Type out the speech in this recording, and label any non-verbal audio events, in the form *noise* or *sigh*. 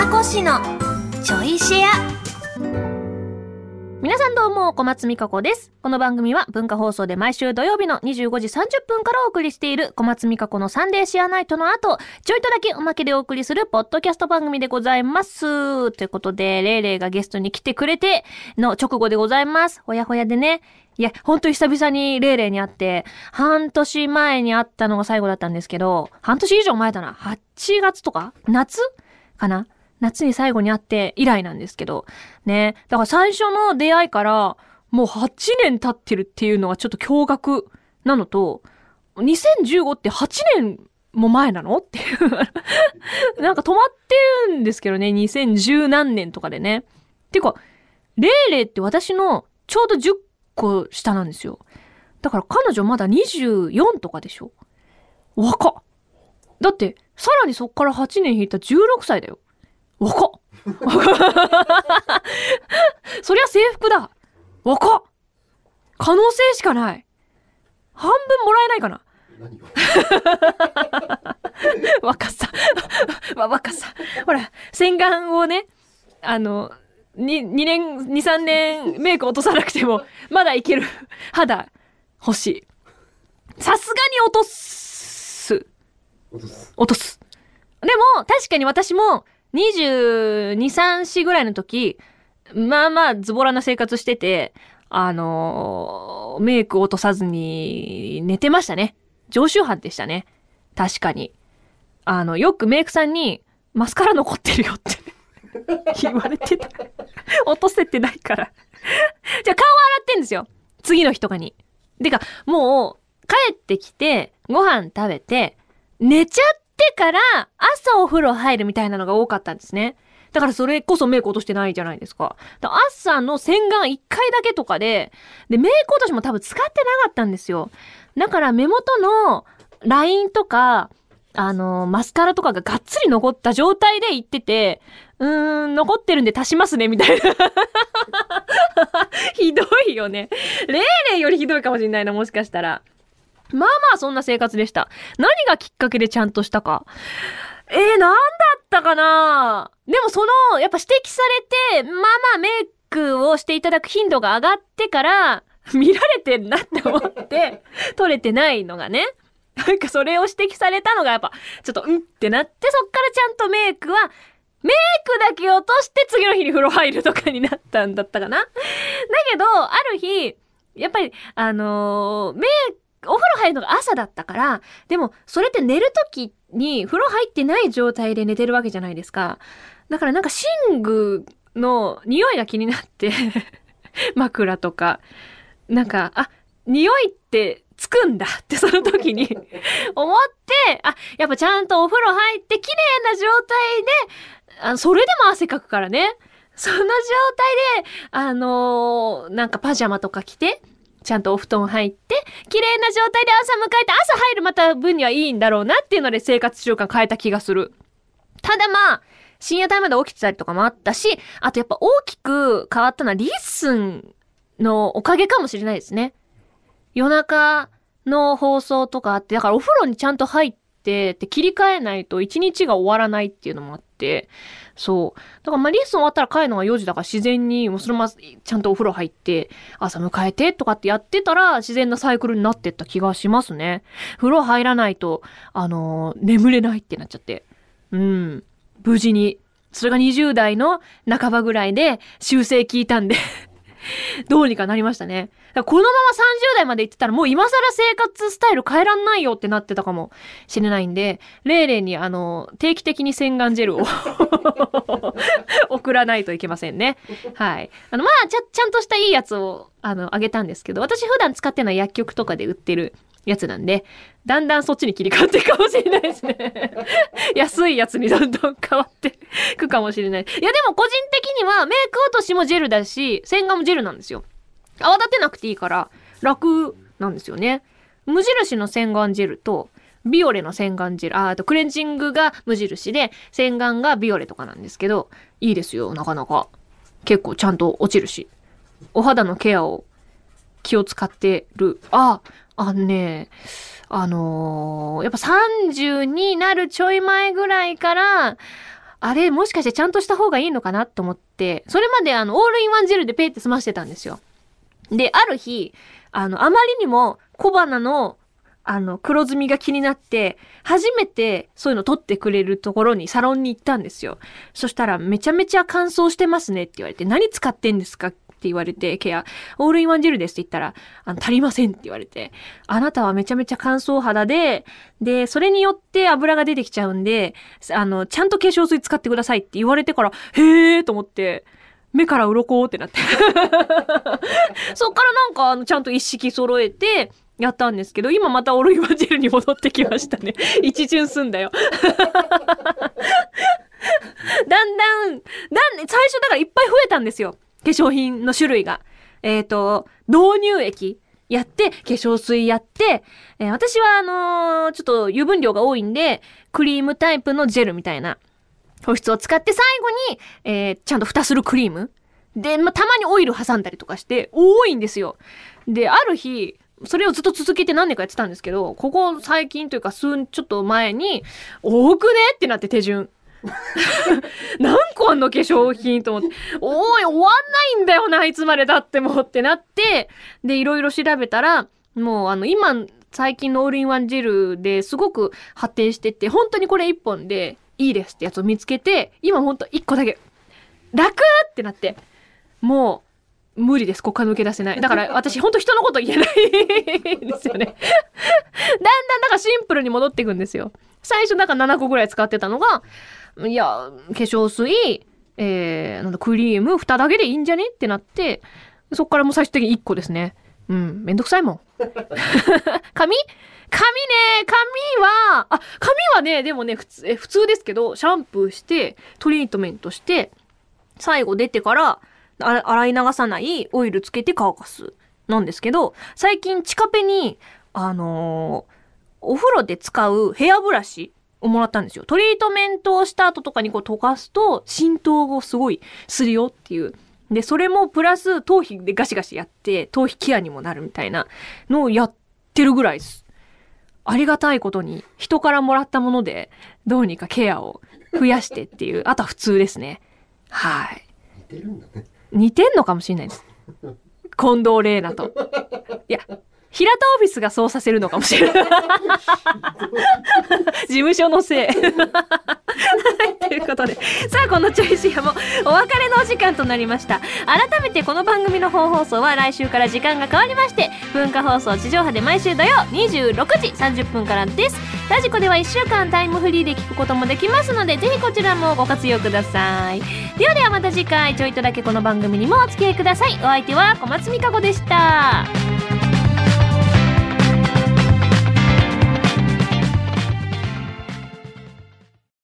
宮古市のちょいシェア皆さんどうも、小松美香子です。この番組は文化放送で毎週土曜日の25時30分からお送りしている小松美香子のサンデーシェアナイトの後、ちょいとだけおまけでお送りするポッドキャスト番組でございます。ということで、レイレイがゲストに来てくれての直後でございます。ほやほやでね。いや、ほんと久々にレイレイに会って、半年前に会ったのが最後だったんですけど、半年以上前だな。8月とか夏かな夏に最後に会って以来なんですけど、ね。だから最初の出会いから、もう8年経ってるっていうのがちょっと驚愕なのと、2015って8年も前なの？っていう。*laughs* なんか止まってるんですけどね、2010何年とかでね。てか、レイレイって私のちょうど10個下なんですよ。だから彼女まだ24とかでしょ？若っだって、さらにそっから8年引いた16歳だよ。若っ *laughs* そりゃ制服だ若っ可能性しかない半分もらえないかな *laughs* 若さ。*laughs* わ若さ。ほら、洗顔をね、あの、に、2年、2、3年メイク落とさなくても、まだいける肌欲しい。さすがに落とす。落とす落とす。でも、確かに私も、22、3、4ぐらいの時、まあまあ、ズボラな生活してて、あのメイク落とさずに寝てましたね。常習犯でしたね。確かに。あの、よくメイクさんに、マスカラ残ってるよって *laughs* 言われてた。落とせてないから。じゃあ顔洗ってんですよ。次の日とかに。てか、もう、帰ってきて、ご飯食べて、寝ちゃっててから朝お風呂入るみたいなのが多かったんですね。だからそれこそメイク落としてないじゃないですか。だか朝の洗顔1回だけとかで、で、メイク落としも多分使ってなかったんですよ。だから目元のラインとか、あの、マスカラとかががっつり残った状態で行ってて、うーん、残ってるんで足しますね、みたいな。*laughs* ひどいよね。レイレイよりひどいかもしれないな、もしかしたら。まあまあそんな生活でした。何がきっかけでちゃんとしたか。えー、なんだったかなでもその、やっぱ指摘されて、まあまあメイクをしていただく頻度が上がってから、見られてんなって思って、取れてないのがね。なんかそれを指摘されたのがやっぱ、ちょっとうんってなって、そっからちゃんとメイクは、メイクだけ落として次の日に風呂入るとかになったんだったかなだけど、ある日、やっぱり、あのーメイ、お風呂入るのが朝だったから、でも、それって寝るときに風呂入ってない状態で寝てるわけじゃないですか。だからなんか寝具の匂いが気になって、*laughs* 枕とか、なんか、あ、匂いってつくんだってその時に思って、あ、やっぱちゃんとお風呂入って綺麗な状態で、あそれでも汗かくからね。そんな状態で、あのーなんかパジャマとか着て、ちゃんとお布団入って、綺麗な状態で朝迎えて、朝入るまた分にはいいんだろうなっていうので生活習慣変えた気がする。ただまあ、深夜帯まで起きてたりとかもあったし、あとやっぱ大きく変わったのはリッスンのおかげかもしれないですね。夜中の放送とかあって、だからお風呂にちゃんと入って、で切り替えないと一日が終わらないっていうのもあって、そう。だからまあリッスン終わったら帰るのが4時だから自然にもうそのままちゃんとお風呂入って、朝迎えてとかってやってたら自然なサイクルになってった気がしますね。風呂入らないと、あのー眠れないってなっちゃって。うん。無事に。それが20代の半ばぐらいで修正聞いたんで *laughs* どうにかなりましたね。このまま30代まで行ってたらもう今更生活スタイル変えらんないよってなってたかもしれないんで、レイレイにあの、定期的に洗顔ジェルを *laughs* 送らないといけませんね。はい。あの、まあ、ちゃ、ちゃんとしたいいやつを、あの、あげたんですけど、私普段使ってるのは薬局とかで売ってるやつなんで、だんだんそっちに切り替わっていくかもしれないですね。*laughs* 安いやつにどんどん変わっていくかもしれない。いや、でも個人的にはメイク落としもジェルだし、洗顔もジェルなんですよ。泡立てなくていいから楽なんですよね。無印の洗顔ジェルと、ビオレの洗顔ジェル、あ、あとクレンジングが無印で、洗顔がビオレとかなんですけど、いいですよ、なかなか。結構ちゃんと落ちるし。お肌のケアを気を使ってる。あ、あのね、あのーやっぱ30になるちょい前ぐらいから、あれ、もしかしてちゃんとした方がいいのかなと思って、それまであの、オールインワンジェルでペイって済ましてたんですよ。で、ある日、あの、あまりにも小鼻の、あの、黒ずみが気になって、初めてそういうの取ってくれるところにサロンに行ったんですよ。そしたら、めちゃめちゃ乾燥してますねって言われて、何使ってんですかって言われて、ケア、オールインワンジェルですって言ったら、あの、足りませんって言われて、あなたはめちゃめちゃ乾燥肌で、で、それによって油が出てきちゃうんで、あの、ちゃんと化粧水使ってくださいって言われてから、へーと思って、目から鱗ってなって。*laughs* そっからなんか、あの、ちゃんと一式揃えて、やったんですけど、今またオールインワンジェルに戻ってきましたね。*laughs* 一巡すんだよ。*laughs* だんだん、だん、最初だからいっぱい増えたんですよ。化粧品の種類が。えっ、と、導入液やって、化粧水やって、えー私はあのーちょっと油分量が多いんで、クリームタイプのジェルみたいな保湿を使って最後に、えーちゃんと蓋するクリーム。で、まあ、たまにオイル挟んだりとかして、多いんですよ。で、ある日、それをずっと続けて何年かやってたんですけど、ここ最近というか数、ちょっと前に、多くねってなって手順。*laughs* 何個あんの化粧品と思って。おい、終わんないんだよな、いつまで経ってもってなって、で、いろいろ調べたら、もうあの、今、最近のオールインワンジェルですごく発展してて、本当にこれ一本でいいですってやつを見つけて、今ほんと一個だけ、楽ってなって、もう、無理です。ここから抜け出せない。だから私ほんと人のこと言えないですよね。だんだんだかシンプルに戻っていくんですよ。最初なんか7個ぐらい使ってたのが、いや、化粧水、えー、なんだ、クリーム、蓋だけでいいんじゃねってなって、そっからもう最終的に1個ですね。うん、めんどくさいもん。*laughs* 髪？髪ね、髪は、あ、髪はね、でもね、普通、え普通ですけど、シャンプーして、トリートメントして、最後出てから、洗い流さないオイルつけて乾かす。なんですけど、最近近ペに、あのーお風呂で使うヘアブラシをもらったんですよ。トリートメントをした後とかにこう溶かすと浸透をすごいするよっていう。で、それもプラス頭皮でガシガシやって頭皮ケアにもなるみたいなのをやってるぐらいです。ありがたいことに人からもらったものでどうにかケアを増やしてっていう、あとは普通ですね。はい。似てるんだね。似てんのかもしれないです。*laughs* 近藤玲奈と。いや、平田オフィスがそうさせるのかもしれない。*laughs* 事務所のせい。はい、ということで。さあ、このチョイシアもお別れのお時間となりました。改めてこの番組の本放送は来週から時間が変わりまして、文化放送地上波で毎週土曜26時30分からです。ラジコでは1週間タイムフリーで聞くこともできますので、ぜひこちらもご活用ください。ではではまた次回ちょいとだけこの番組にもお付き合いくださいお相手は小松美香子でした